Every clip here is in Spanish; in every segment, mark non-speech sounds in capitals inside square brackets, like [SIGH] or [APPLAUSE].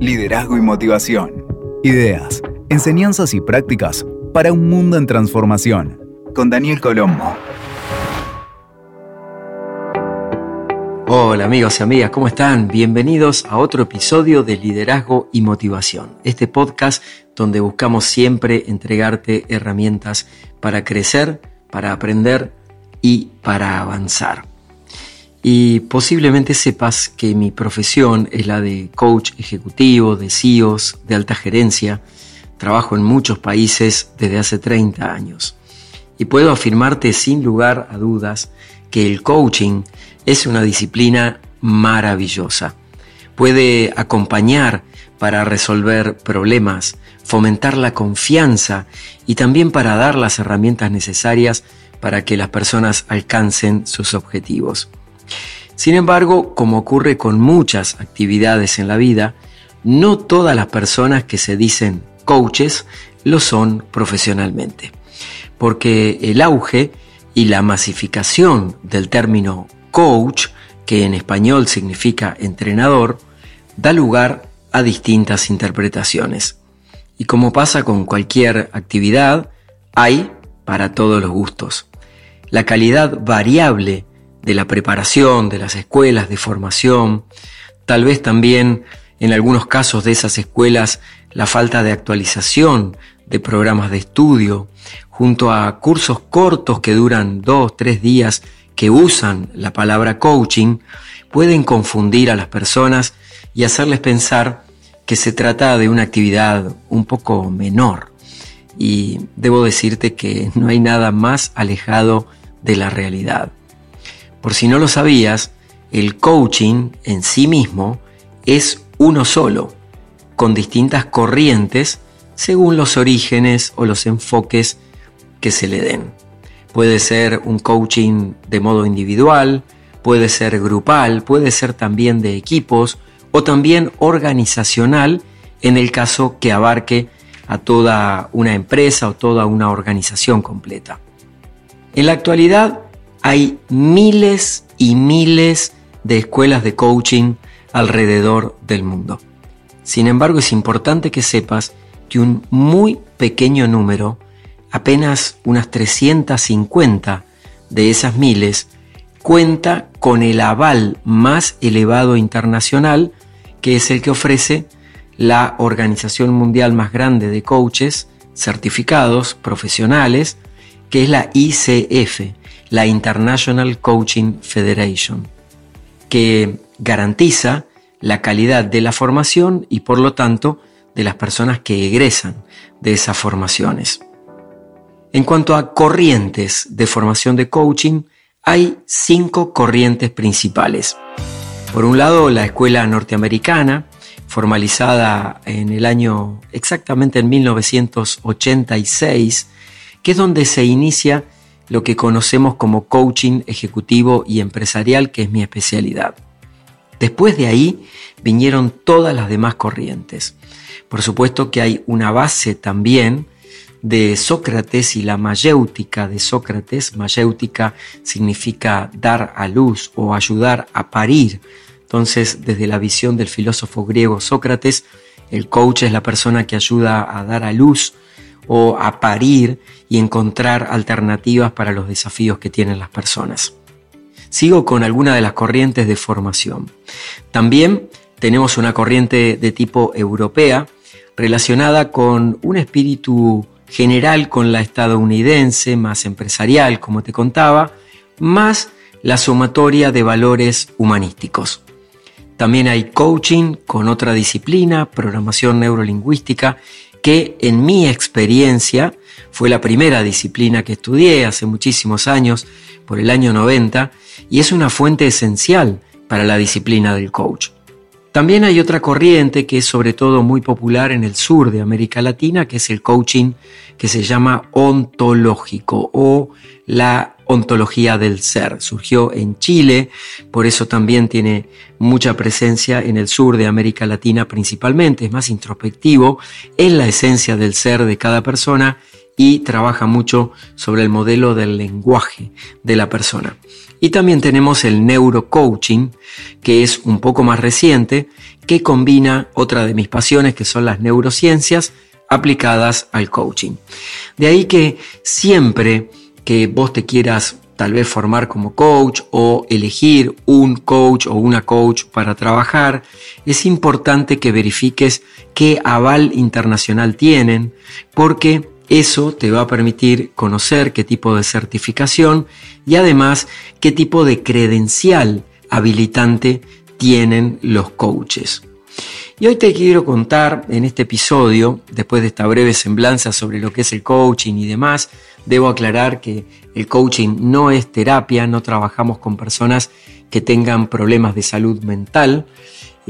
liderazgo y motivación. Ideas, enseñanzas y prácticas para un mundo en transformación. Con Daniel Colombo. Hola amigos y amigas, ¿cómo están? Bienvenidos a otro episodio de Liderazgo y Motivación, este podcast donde buscamos siempre entregarte herramientas para crecer, para aprender y para avanzar. Y posiblemente sepas que mi profesión es la de coach ejecutivo, de CEOs, de alta gerencia. Trabajo en muchos países desde hace 30 años. Y puedo afirmarte sin lugar a dudas que el coaching es una disciplina maravillosa. Puede acompañar para resolver problemas, fomentar la confianza y también para dar las herramientas necesarias para que las personas alcancen sus objetivos. Sin embargo, como ocurre con muchas actividades en la vida, no todas las personas que se dicen coaches lo son profesionalmente, porque el auge y la masificación del término coach, que en español significa entrenador, da lugar a distintas interpretaciones. Y como pasa con cualquier actividad, hay para todos los gustos. La calidad variable de la preparación, de las escuelas de formación, tal vez también en algunos casos de esas escuelas la falta de actualización de programas de estudio, junto a cursos cortos que duran dos, tres días que usan la palabra coaching, pueden confundir a las personas y hacerles pensar que se trata de una actividad un poco menor. Y debo decirte que no hay nada más alejado de la realidad. Por si no lo sabías, el coaching en sí mismo es uno solo, con distintas corrientes según los orígenes o los enfoques que se le den. Puede ser un coaching de modo individual, puede ser grupal, puede ser también de equipos o también organizacional en el caso que abarque a toda una empresa o toda una organización completa. En la actualidad hay miles y miles de escuelas de coaching alrededor del mundo. Sin embargo, es importante que sepas que un muy pequeño número, apenas unas 350 de esas miles, cuenta con el aval más elevado internacional, que es el que ofrece la organización mundial más grande de coaches certificados profesionales, que es la ICF, la International Coaching Federation, que garantiza la calidad de la formación y por lo tanto de las personas que egresan de esas formaciones. En cuanto a corrientes de formación de coaching, hay cinco corrientes principales. Por un lado, la escuela norteamericana, formalizada en el año exactamente en 1986, que es donde se inicia lo que conocemos como coaching ejecutivo y empresarial, que es mi especialidad. Después de ahí vinieron todas las demás corrientes. Por supuesto que hay una base también de Sócrates y la mayéutica de Sócrates. Mayéutica significa dar a luz o ayudar a parir. Entonces, desde la visión del filósofo griego Sócrates, el coach es la persona que ayuda a dar a luz o a parir y encontrar alternativas para los desafíos que tienen las personas. Sigo con alguna de las corrientes de formación. También tenemos una corriente de tipo europea relacionada con un espíritu general con la estadounidense, más empresarial, como te contaba, más la sumatoria de valores humanísticos. También hay coaching con otra disciplina, programación neurolingüística que en mi experiencia fue la primera disciplina que estudié hace muchísimos años, por el año 90, y es una fuente esencial para la disciplina del coach. También hay otra corriente que es sobre todo muy popular en el sur de América Latina, que es el coaching que se llama ontológico o la ontología del ser. Surgió en Chile, por eso también tiene mucha presencia en el sur de América Latina principalmente, es más introspectivo en la esencia del ser de cada persona y trabaja mucho sobre el modelo del lenguaje de la persona. Y también tenemos el neurocoaching, que es un poco más reciente, que combina otra de mis pasiones, que son las neurociencias aplicadas al coaching. De ahí que siempre que vos te quieras tal vez formar como coach o elegir un coach o una coach para trabajar, es importante que verifiques qué aval internacional tienen, porque eso te va a permitir conocer qué tipo de certificación y además qué tipo de credencial habilitante tienen los coaches. Y hoy te quiero contar en este episodio, después de esta breve semblanza sobre lo que es el coaching y demás, debo aclarar que el coaching no es terapia, no trabajamos con personas que tengan problemas de salud mental,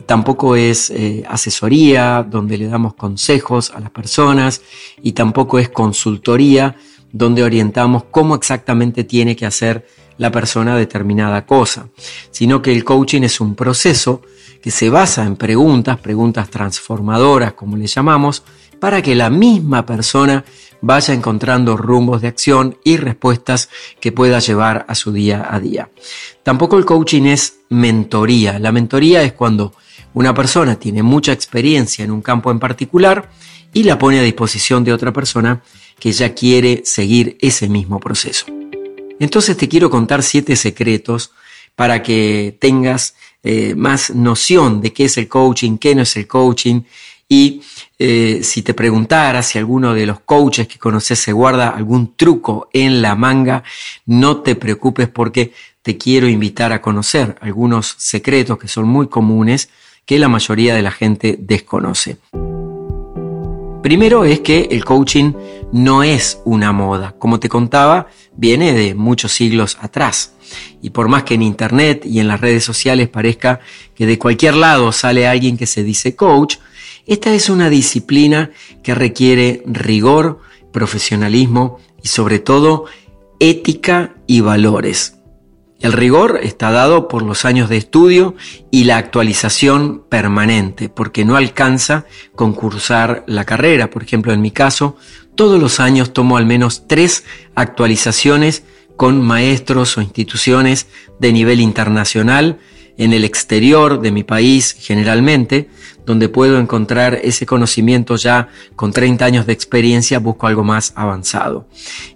tampoco es eh, asesoría donde le damos consejos a las personas y tampoco es consultoría donde orientamos cómo exactamente tiene que hacer la persona determinada cosa, sino que el coaching es un proceso que se basa en preguntas, preguntas transformadoras como le llamamos, para que la misma persona vaya encontrando rumbos de acción y respuestas que pueda llevar a su día a día. Tampoco el coaching es mentoría. La mentoría es cuando una persona tiene mucha experiencia en un campo en particular y la pone a disposición de otra persona que ya quiere seguir ese mismo proceso. Entonces te quiero contar siete secretos para que tengas eh, más noción de qué es el coaching, qué no es el coaching y eh, si te preguntara si alguno de los coaches que conoces se guarda algún truco en la manga, no te preocupes porque te quiero invitar a conocer algunos secretos que son muy comunes que la mayoría de la gente desconoce. Primero es que el coaching no es una moda. Como te contaba, viene de muchos siglos atrás. Y por más que en Internet y en las redes sociales parezca que de cualquier lado sale alguien que se dice coach, esta es una disciplina que requiere rigor, profesionalismo y sobre todo ética y valores. El rigor está dado por los años de estudio y la actualización permanente, porque no alcanza concursar la carrera. Por ejemplo, en mi caso, todos los años tomo al menos tres actualizaciones con maestros o instituciones de nivel internacional en el exterior de mi país generalmente, donde puedo encontrar ese conocimiento ya con 30 años de experiencia, busco algo más avanzado.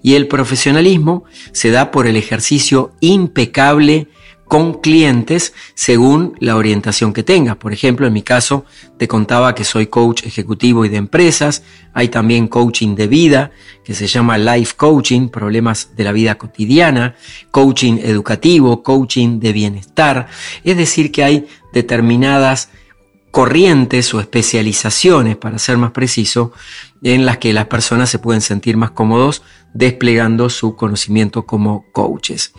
Y el profesionalismo se da por el ejercicio impecable con clientes según la orientación que tengas. Por ejemplo, en mi caso, te contaba que soy coach ejecutivo y de empresas. Hay también coaching de vida, que se llama life coaching, problemas de la vida cotidiana, coaching educativo, coaching de bienestar. Es decir, que hay determinadas corrientes o especializaciones, para ser más preciso, en las que las personas se pueden sentir más cómodos desplegando su conocimiento como coaches.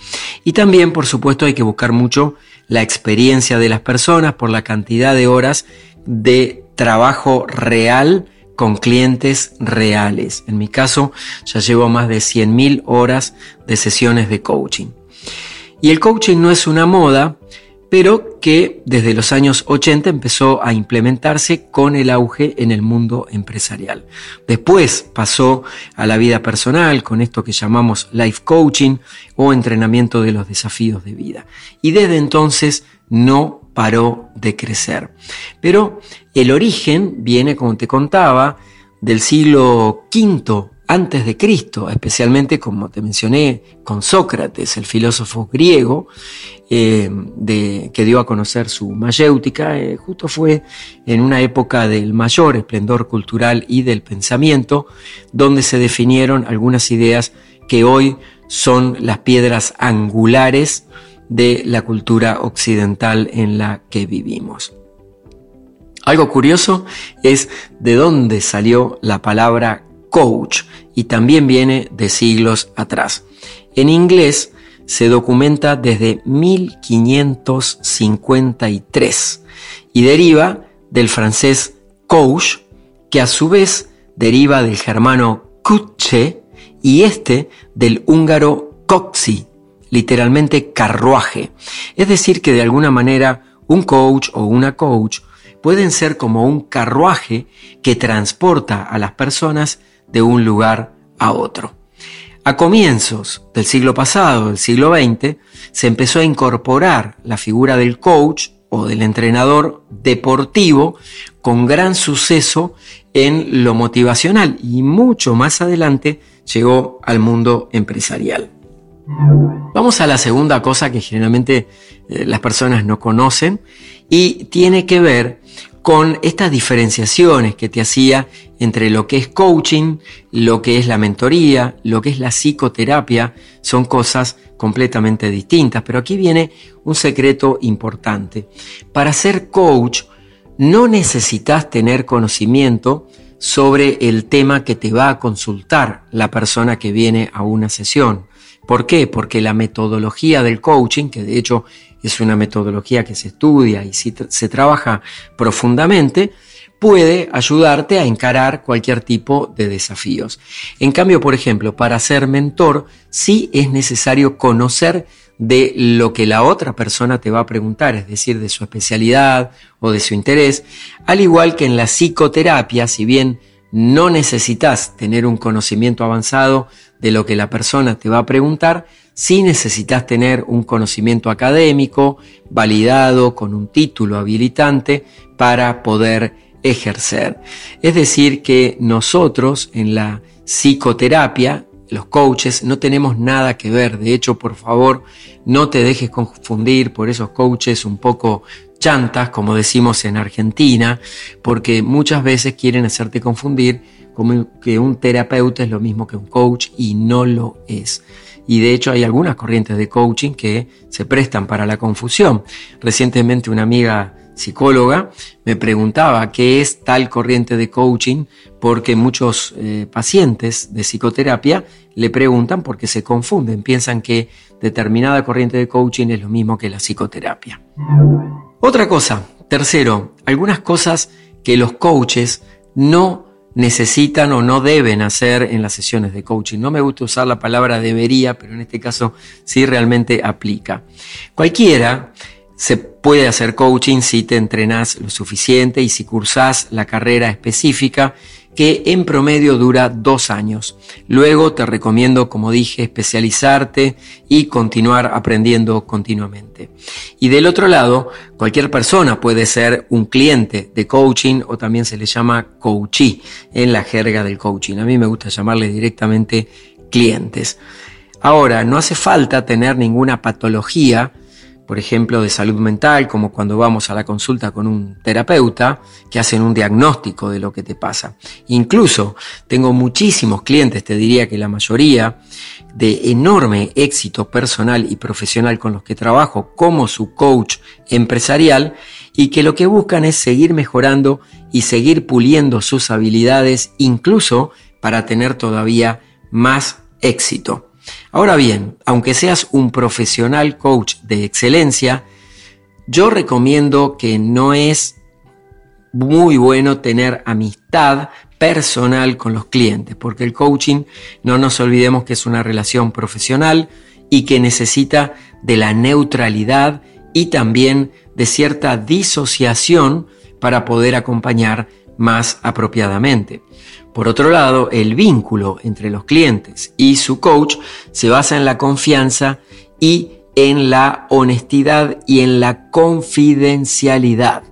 Y también, por supuesto, hay que buscar mucho la experiencia de las personas por la cantidad de horas de trabajo real con clientes reales. En mi caso, ya llevo más de 100.000 horas de sesiones de coaching. Y el coaching no es una moda, pero que desde los años 80 empezó a implementarse con el auge en el mundo empresarial. Después pasó a la vida personal con esto que llamamos life coaching o entrenamiento de los desafíos de vida. Y desde entonces no paró de crecer. Pero el origen viene, como te contaba, del siglo V antes de Cristo, especialmente como te mencioné con Sócrates, el filósofo griego, eh, que dio a conocer su mayéutica, eh, justo fue en una época del mayor esplendor cultural y del pensamiento, donde se definieron algunas ideas que hoy son las piedras angulares de la cultura occidental en la que vivimos. Algo curioso es de dónde salió la palabra coach y también viene de siglos atrás. En inglés se documenta desde 1553 y deriva del francés coach, que a su vez deriva del germano kutsche y este del húngaro coxi, literalmente carruaje. Es decir, que de alguna manera un coach o una coach pueden ser como un carruaje que transporta a las personas de un lugar a otro. A comienzos del siglo pasado, del siglo XX, se empezó a incorporar la figura del coach o del entrenador deportivo con gran suceso en lo motivacional y mucho más adelante llegó al mundo empresarial. Vamos a la segunda cosa que generalmente eh, las personas no conocen y tiene que ver con estas diferenciaciones que te hacía entre lo que es coaching, lo que es la mentoría, lo que es la psicoterapia, son cosas completamente distintas. Pero aquí viene un secreto importante. Para ser coach no necesitas tener conocimiento sobre el tema que te va a consultar la persona que viene a una sesión. ¿Por qué? Porque la metodología del coaching, que de hecho es una metodología que se estudia y se trabaja profundamente, puede ayudarte a encarar cualquier tipo de desafíos. En cambio, por ejemplo, para ser mentor, sí es necesario conocer de lo que la otra persona te va a preguntar, es decir, de su especialidad o de su interés, al igual que en la psicoterapia, si bien no necesitas tener un conocimiento avanzado de lo que la persona te va a preguntar, sí necesitas tener un conocimiento académico validado con un título habilitante para poder ejercer. Es decir, que nosotros en la psicoterapia, los coaches, no tenemos nada que ver. De hecho, por favor, no te dejes confundir por esos coaches un poco chantas, como decimos en Argentina, porque muchas veces quieren hacerte confundir como que un terapeuta es lo mismo que un coach y no lo es. Y de hecho hay algunas corrientes de coaching que se prestan para la confusión. Recientemente una amiga psicóloga me preguntaba qué es tal corriente de coaching porque muchos eh, pacientes de psicoterapia le preguntan porque se confunden, piensan que determinada corriente de coaching es lo mismo que la psicoterapia. Otra cosa, tercero, algunas cosas que los coaches no necesitan o no deben hacer en las sesiones de coaching. No me gusta usar la palabra debería, pero en este caso sí realmente aplica. Cualquiera se puede hacer coaching si te entrenas lo suficiente y si cursas la carrera específica que en promedio dura dos años. Luego te recomiendo, como dije, especializarte y continuar aprendiendo continuamente. Y del otro lado, cualquier persona puede ser un cliente de coaching o también se le llama coachee en la jerga del coaching. A mí me gusta llamarle directamente clientes. Ahora, no hace falta tener ninguna patología por ejemplo, de salud mental, como cuando vamos a la consulta con un terapeuta, que hacen un diagnóstico de lo que te pasa. Incluso tengo muchísimos clientes, te diría que la mayoría, de enorme éxito personal y profesional con los que trabajo como su coach empresarial y que lo que buscan es seguir mejorando y seguir puliendo sus habilidades, incluso para tener todavía más éxito. Ahora bien, aunque seas un profesional coach de excelencia, yo recomiendo que no es muy bueno tener amistad personal con los clientes, porque el coaching no nos olvidemos que es una relación profesional y que necesita de la neutralidad y también de cierta disociación para poder acompañar más apropiadamente. Por otro lado, el vínculo entre los clientes y su coach se basa en la confianza y en la honestidad y en la confidencialidad.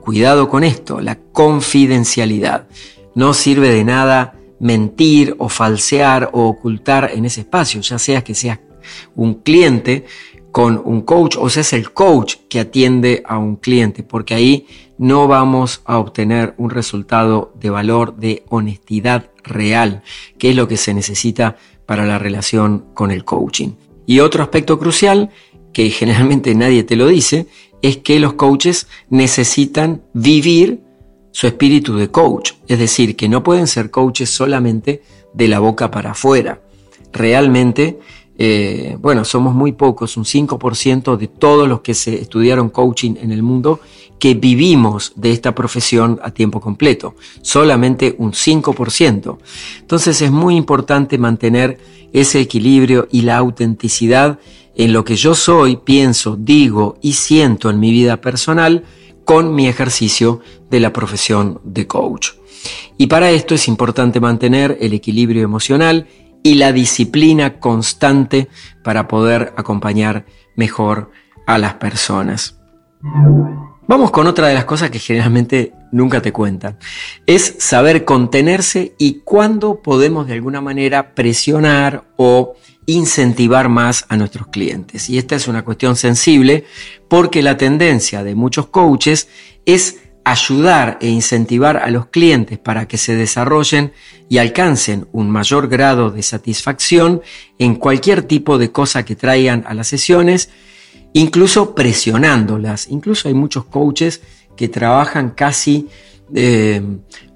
Cuidado con esto, la confidencialidad. No sirve de nada mentir o falsear o ocultar en ese espacio, ya sea que seas un cliente con un coach o seas el coach que atiende a un cliente, porque ahí no vamos a obtener un resultado de valor de honestidad real, que es lo que se necesita para la relación con el coaching. Y otro aspecto crucial, que [LAUGHS] generalmente nadie te lo dice, es que los coaches necesitan vivir su espíritu de coach, es decir, que no pueden ser coaches solamente de la boca para afuera. Realmente eh, bueno, somos muy pocos, un 5% de todos los que se estudiaron coaching en el mundo que vivimos de esta profesión a tiempo completo, solamente un 5%. Entonces es muy importante mantener ese equilibrio y la autenticidad en lo que yo soy, pienso, digo y siento en mi vida personal con mi ejercicio de la profesión de coach. Y para esto es importante mantener el equilibrio emocional y la disciplina constante para poder acompañar mejor a las personas. Vamos con otra de las cosas que generalmente nunca te cuentan. Es saber contenerse y cuándo podemos de alguna manera presionar o incentivar más a nuestros clientes. Y esta es una cuestión sensible porque la tendencia de muchos coaches es ayudar e incentivar a los clientes para que se desarrollen y alcancen un mayor grado de satisfacción en cualquier tipo de cosa que traigan a las sesiones, incluso presionándolas. Incluso hay muchos coaches que trabajan casi eh,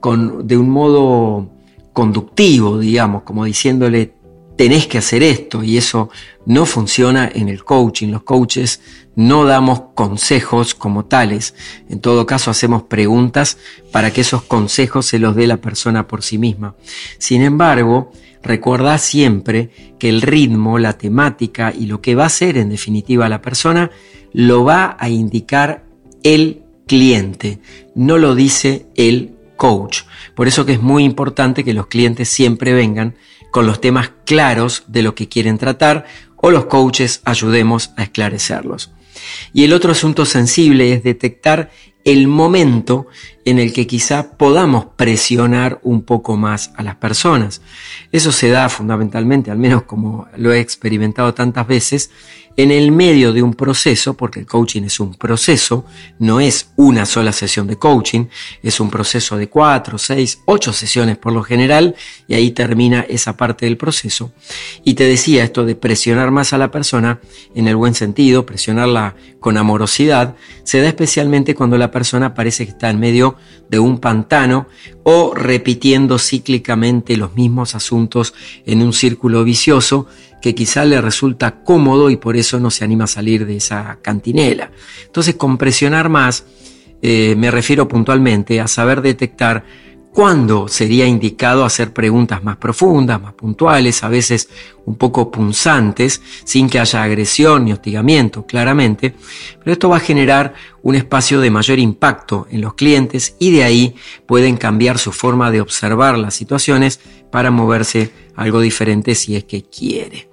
con, de un modo conductivo, digamos, como diciéndole tenés que hacer esto y eso no funciona en el coaching. Los coaches no damos consejos como tales. En todo caso hacemos preguntas para que esos consejos se los dé la persona por sí misma. Sin embargo, recuerda siempre que el ritmo, la temática y lo que va a ser en definitiva la persona lo va a indicar el cliente, no lo dice el coach. Por eso que es muy importante que los clientes siempre vengan con los temas claros de lo que quieren tratar o los coaches ayudemos a esclarecerlos. Y el otro asunto sensible es detectar el momento en el que quizá podamos presionar un poco más a las personas. Eso se da fundamentalmente, al menos como lo he experimentado tantas veces, en el medio de un proceso, porque el coaching es un proceso, no es una sola sesión de coaching, es un proceso de cuatro, seis, ocho sesiones por lo general, y ahí termina esa parte del proceso. Y te decía esto de presionar más a la persona, en el buen sentido, presionarla con amorosidad, se da especialmente cuando la persona parece que está en medio de un pantano o repitiendo cíclicamente los mismos asuntos en un círculo vicioso que quizá le resulta cómodo y por eso no se anima a salir de esa cantinela. Entonces, con presionar más, eh, me refiero puntualmente a saber detectar cuándo sería indicado hacer preguntas más profundas, más puntuales, a veces un poco punzantes, sin que haya agresión ni hostigamiento, claramente, pero esto va a generar un espacio de mayor impacto en los clientes y de ahí pueden cambiar su forma de observar las situaciones para moverse algo diferente si es que quiere.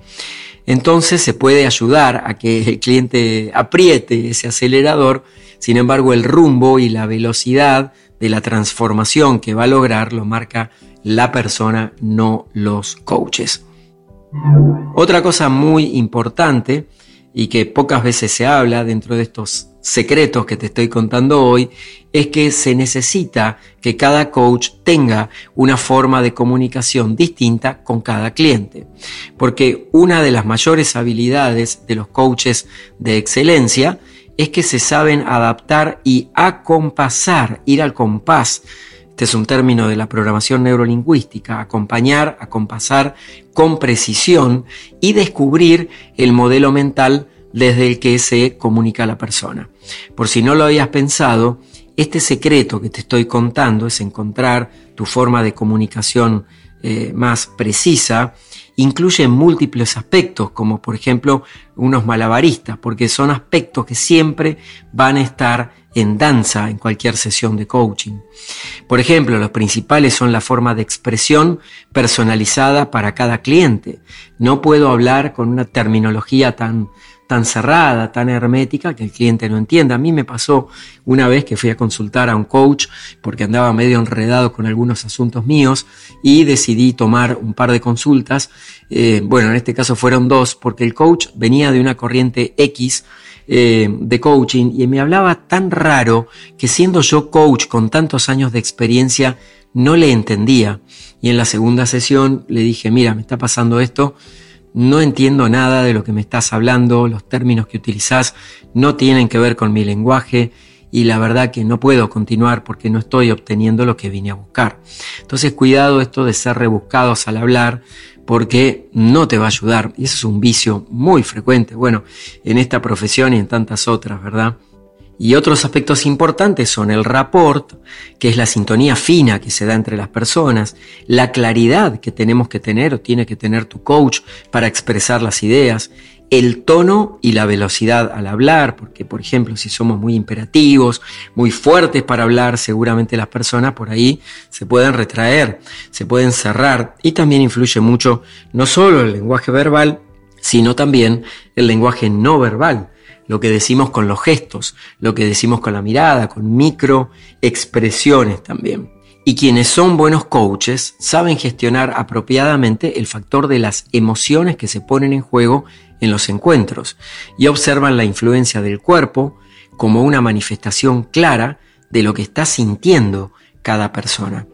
Entonces se puede ayudar a que el cliente apriete ese acelerador, sin embargo el rumbo y la velocidad de la transformación que va a lograr lo marca la persona, no los coaches. Otra cosa muy importante y que pocas veces se habla dentro de estos secretos que te estoy contando hoy es que se necesita que cada coach tenga una forma de comunicación distinta con cada cliente. Porque una de las mayores habilidades de los coaches de excelencia es que se saben adaptar y acompasar, ir al compás. Este es un término de la programación neurolingüística, acompañar, acompasar con precisión y descubrir el modelo mental desde el que se comunica la persona. Por si no lo habías pensado, este secreto que te estoy contando es encontrar tu forma de comunicación eh, más precisa incluye múltiples aspectos, como por ejemplo unos malabaristas, porque son aspectos que siempre van a estar en danza en cualquier sesión de coaching. Por ejemplo, los principales son la forma de expresión personalizada para cada cliente. No puedo hablar con una terminología tan tan cerrada, tan hermética, que el cliente no entienda. A mí me pasó una vez que fui a consultar a un coach porque andaba medio enredado con algunos asuntos míos y decidí tomar un par de consultas. Eh, bueno, en este caso fueron dos porque el coach venía de una corriente X eh, de coaching y me hablaba tan raro que siendo yo coach con tantos años de experiencia no le entendía. Y en la segunda sesión le dije, mira, me está pasando esto no entiendo nada de lo que me estás hablando, los términos que utilizás no tienen que ver con mi lenguaje y la verdad que no puedo continuar porque no estoy obteniendo lo que vine a buscar. Entonces cuidado esto de ser rebuscados al hablar porque no te va a ayudar y eso es un vicio muy frecuente, bueno, en esta profesión y en tantas otras, ¿verdad? Y otros aspectos importantes son el rapport, que es la sintonía fina que se da entre las personas, la claridad que tenemos que tener o tiene que tener tu coach para expresar las ideas, el tono y la velocidad al hablar, porque por ejemplo si somos muy imperativos, muy fuertes para hablar, seguramente las personas por ahí se pueden retraer, se pueden cerrar. Y también influye mucho no solo el lenguaje verbal, sino también el lenguaje no verbal, lo que decimos con los gestos, lo que decimos con la mirada, con micro expresiones también. Y quienes son buenos coaches saben gestionar apropiadamente el factor de las emociones que se ponen en juego en los encuentros y observan la influencia del cuerpo como una manifestación clara de lo que está sintiendo cada persona.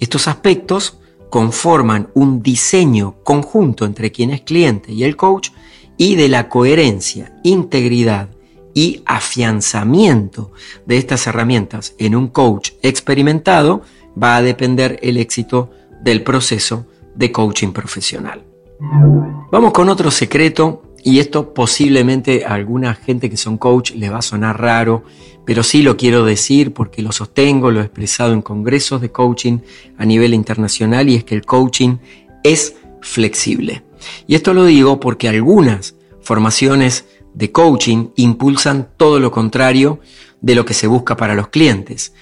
Estos aspectos conforman un diseño conjunto entre quien es cliente y el coach y de la coherencia, integridad y afianzamiento de estas herramientas en un coach experimentado va a depender el éxito del proceso de coaching profesional. Vamos con otro secreto y esto posiblemente a alguna gente que son coach le va a sonar raro, pero sí lo quiero decir porque lo sostengo, lo he expresado en congresos de coaching a nivel internacional y es que el coaching es flexible. Y esto lo digo porque algunas formaciones de coaching impulsan todo lo contrario de lo que se busca para los clientes.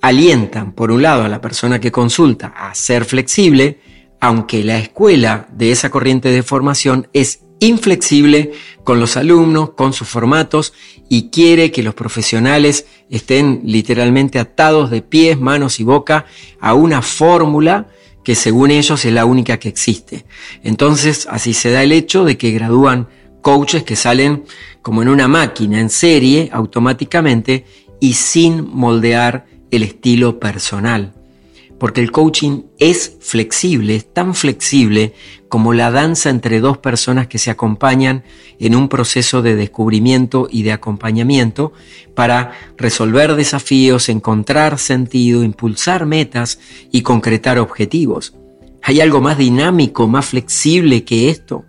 Alientan, por un lado, a la persona que consulta a ser flexible, aunque la escuela de esa corriente de formación es inflexible con los alumnos, con sus formatos y quiere que los profesionales estén literalmente atados de pies, manos y boca a una fórmula que según ellos es la única que existe. Entonces así se da el hecho de que gradúan coaches que salen como en una máquina, en serie, automáticamente y sin moldear el estilo personal porque el coaching es flexible, es tan flexible como la danza entre dos personas que se acompañan en un proceso de descubrimiento y de acompañamiento para resolver desafíos, encontrar sentido, impulsar metas y concretar objetivos. ¿Hay algo más dinámico, más flexible que esto?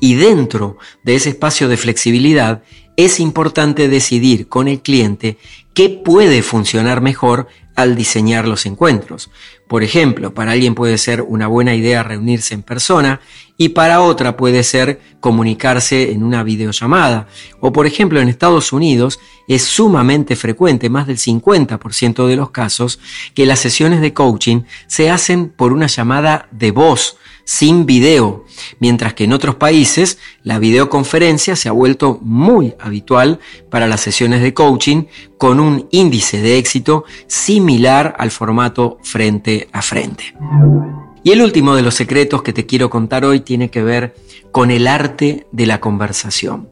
Y dentro de ese espacio de flexibilidad es importante decidir con el cliente qué puede funcionar mejor al diseñar los encuentros. Por ejemplo, para alguien puede ser una buena idea reunirse en persona y para otra puede ser comunicarse en una videollamada. O por ejemplo, en Estados Unidos es sumamente frecuente, más del 50% de los casos, que las sesiones de coaching se hacen por una llamada de voz sin video, mientras que en otros países la videoconferencia se ha vuelto muy habitual para las sesiones de coaching con un índice de éxito similar al formato frente a frente. Y el último de los secretos que te quiero contar hoy tiene que ver con el arte de la conversación.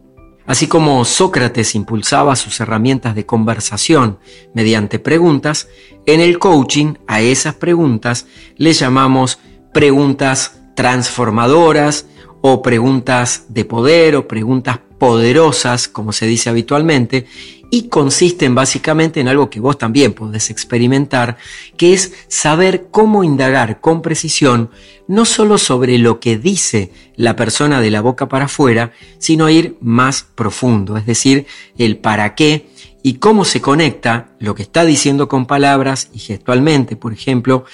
Así como Sócrates impulsaba sus herramientas de conversación mediante preguntas, en el coaching a esas preguntas le llamamos preguntas transformadoras o preguntas de poder o preguntas poderosas, como se dice habitualmente, y consisten básicamente en algo que vos también podés experimentar, que es saber cómo indagar con precisión no solo sobre lo que dice la persona de la boca para afuera, sino ir más profundo, es decir, el para qué y cómo se conecta lo que está diciendo con palabras y gestualmente, por ejemplo,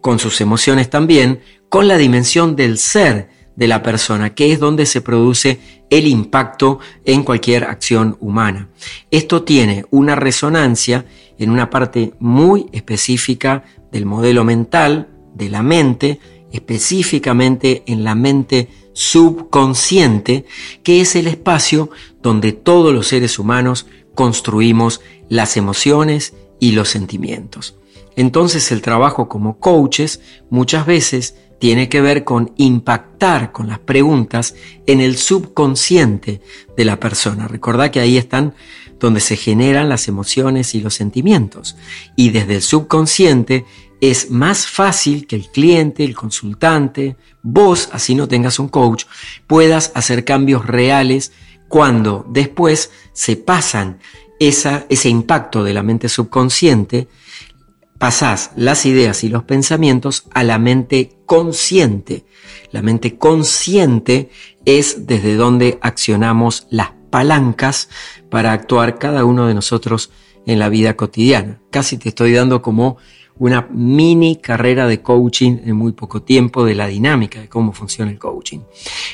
con sus emociones también, con la dimensión del ser de la persona, que es donde se produce el impacto en cualquier acción humana. Esto tiene una resonancia en una parte muy específica del modelo mental, de la mente, específicamente en la mente subconsciente, que es el espacio donde todos los seres humanos construimos las emociones y los sentimientos. Entonces el trabajo como coaches muchas veces tiene que ver con impactar con las preguntas en el subconsciente de la persona. Recordad que ahí están donde se generan las emociones y los sentimientos. Y desde el subconsciente es más fácil que el cliente, el consultante, vos, así no tengas un coach, puedas hacer cambios reales cuando después se pasan esa, ese impacto de la mente subconsciente pasás las ideas y los pensamientos a la mente consciente. La mente consciente es desde donde accionamos las palancas para actuar cada uno de nosotros en la vida cotidiana. Casi te estoy dando como una mini carrera de coaching en muy poco tiempo de la dinámica de cómo funciona el coaching.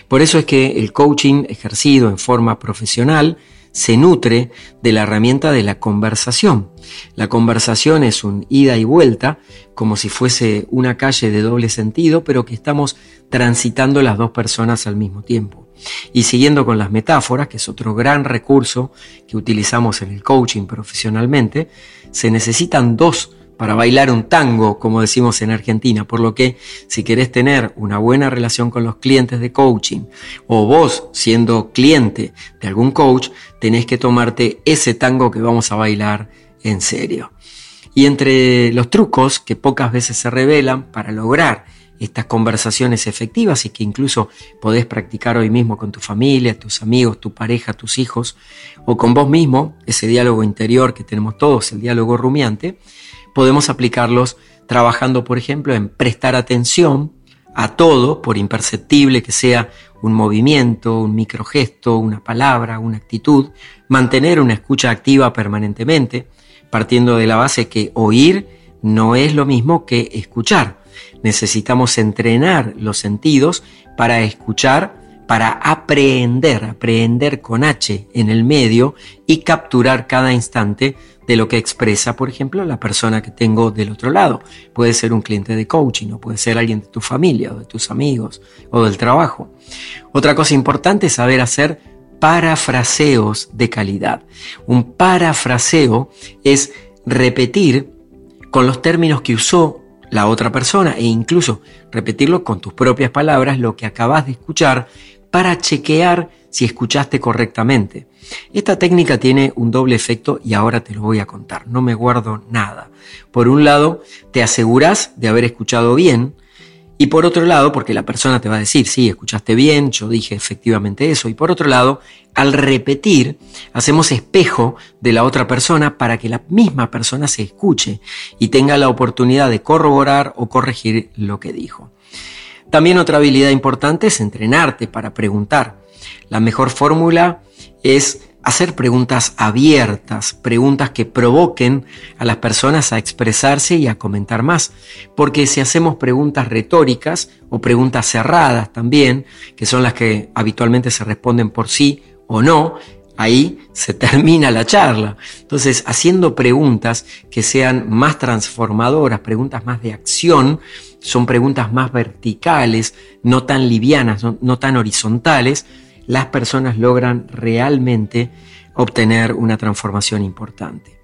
Por eso es que el coaching ejercido en forma profesional se nutre de la herramienta de la conversación. La conversación es un ida y vuelta, como si fuese una calle de doble sentido, pero que estamos transitando las dos personas al mismo tiempo. Y siguiendo con las metáforas, que es otro gran recurso que utilizamos en el coaching profesionalmente, se necesitan dos para bailar un tango, como decimos en Argentina. Por lo que si querés tener una buena relación con los clientes de coaching o vos siendo cliente de algún coach, tenés que tomarte ese tango que vamos a bailar en serio. Y entre los trucos que pocas veces se revelan para lograr estas conversaciones efectivas y que incluso podés practicar hoy mismo con tu familia, tus amigos, tu pareja, tus hijos o con vos mismo, ese diálogo interior que tenemos todos, el diálogo rumiante, podemos aplicarlos trabajando, por ejemplo, en prestar atención a todo, por imperceptible que sea un movimiento, un microgesto, una palabra, una actitud, mantener una escucha activa permanentemente, partiendo de la base que oír no es lo mismo que escuchar. Necesitamos entrenar los sentidos para escuchar para aprender, aprender con H en el medio y capturar cada instante de lo que expresa, por ejemplo, la persona que tengo del otro lado. Puede ser un cliente de coaching o puede ser alguien de tu familia o de tus amigos o del trabajo. Otra cosa importante es saber hacer parafraseos de calidad. Un parafraseo es repetir con los términos que usó la otra persona e incluso repetirlo con tus propias palabras lo que acabas de escuchar para chequear si escuchaste correctamente. Esta técnica tiene un doble efecto y ahora te lo voy a contar. No me guardo nada. Por un lado, te aseguras de haber escuchado bien y por otro lado, porque la persona te va a decir, sí, escuchaste bien, yo dije efectivamente eso. Y por otro lado, al repetir, hacemos espejo de la otra persona para que la misma persona se escuche y tenga la oportunidad de corroborar o corregir lo que dijo. También otra habilidad importante es entrenarte para preguntar. La mejor fórmula es hacer preguntas abiertas, preguntas que provoquen a las personas a expresarse y a comentar más. Porque si hacemos preguntas retóricas o preguntas cerradas también, que son las que habitualmente se responden por sí o no, ahí se [LAUGHS] termina la charla. Entonces, haciendo preguntas que sean más transformadoras, preguntas más de acción, son preguntas más verticales, no tan livianas, no, tan horizontales, las personas logran realmente obtener una transformación importante.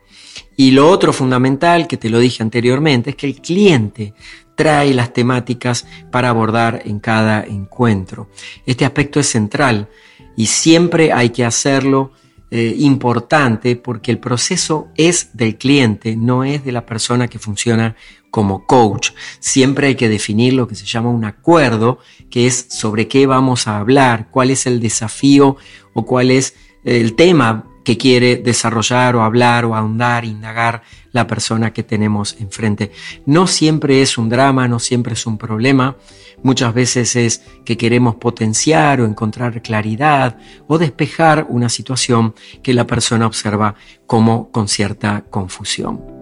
Y lo otro fundamental, que te lo dije anteriormente, es que el cliente trae las temáticas para abordar en cada encuentro. Este aspecto es central y siempre hay que hacerlo eh, importante porque el proceso es del cliente, no es de la persona que funciona como coach. Siempre hay que definir lo que se llama un acuerdo, que es sobre qué vamos a hablar, cuál es el desafío o cuál es el tema que quiere desarrollar o hablar o ahondar, indagar la persona que tenemos enfrente. No siempre es un drama, no siempre es un problema. Muchas veces es que queremos potenciar o encontrar claridad o despejar una situación que la persona observa como con cierta confusión.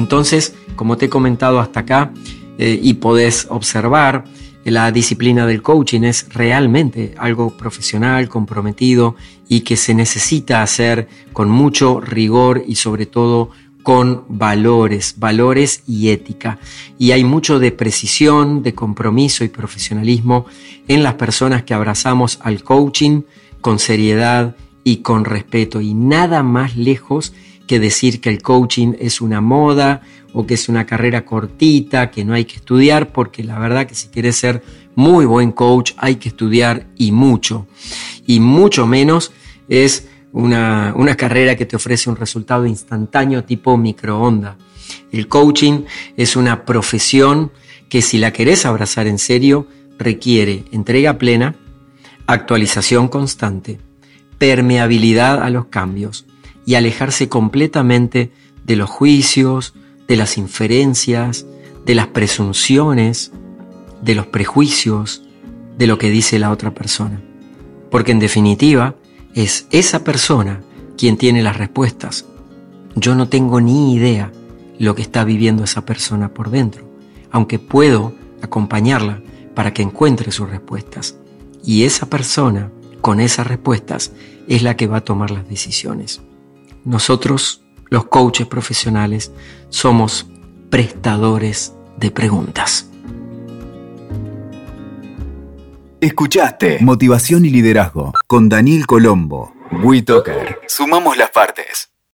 Entonces, como te he comentado hasta acá, eh, y podés observar, la disciplina del coaching es realmente algo profesional, comprometido y que se necesita hacer con mucho rigor y sobre todo con valores, valores y ética. Y hay mucho de precisión, de compromiso y profesionalismo en las personas que abrazamos al coaching con seriedad y con respeto y nada más lejos que decir que el coaching es una moda o que es una carrera cortita, que no hay que estudiar, porque la verdad que si quieres ser muy buen coach hay que estudiar y mucho. Y mucho menos es una, una carrera que te ofrece un resultado instantáneo tipo microonda. El coaching es una profesión que si la querés abrazar en serio requiere entrega plena, actualización constante, permeabilidad a los cambios, y alejarse completamente de los juicios, de las inferencias, de las presunciones, de los prejuicios, de lo que dice la otra persona. Porque en definitiva es esa persona quien tiene las respuestas, yo no tengo ni idea lo que está viviendo esa persona por dentro, aunque puedo acompañarla para que encuentre sus respuestas. Y esa persona, con esas respuestas, es la que va a tomar las decisiones. Nosotros, los coaches profesionales, somos prestadores de preguntas. Escuchaste Motivación y Liderazgo con Daniel Colombo. WeToker. Sumamos las partes.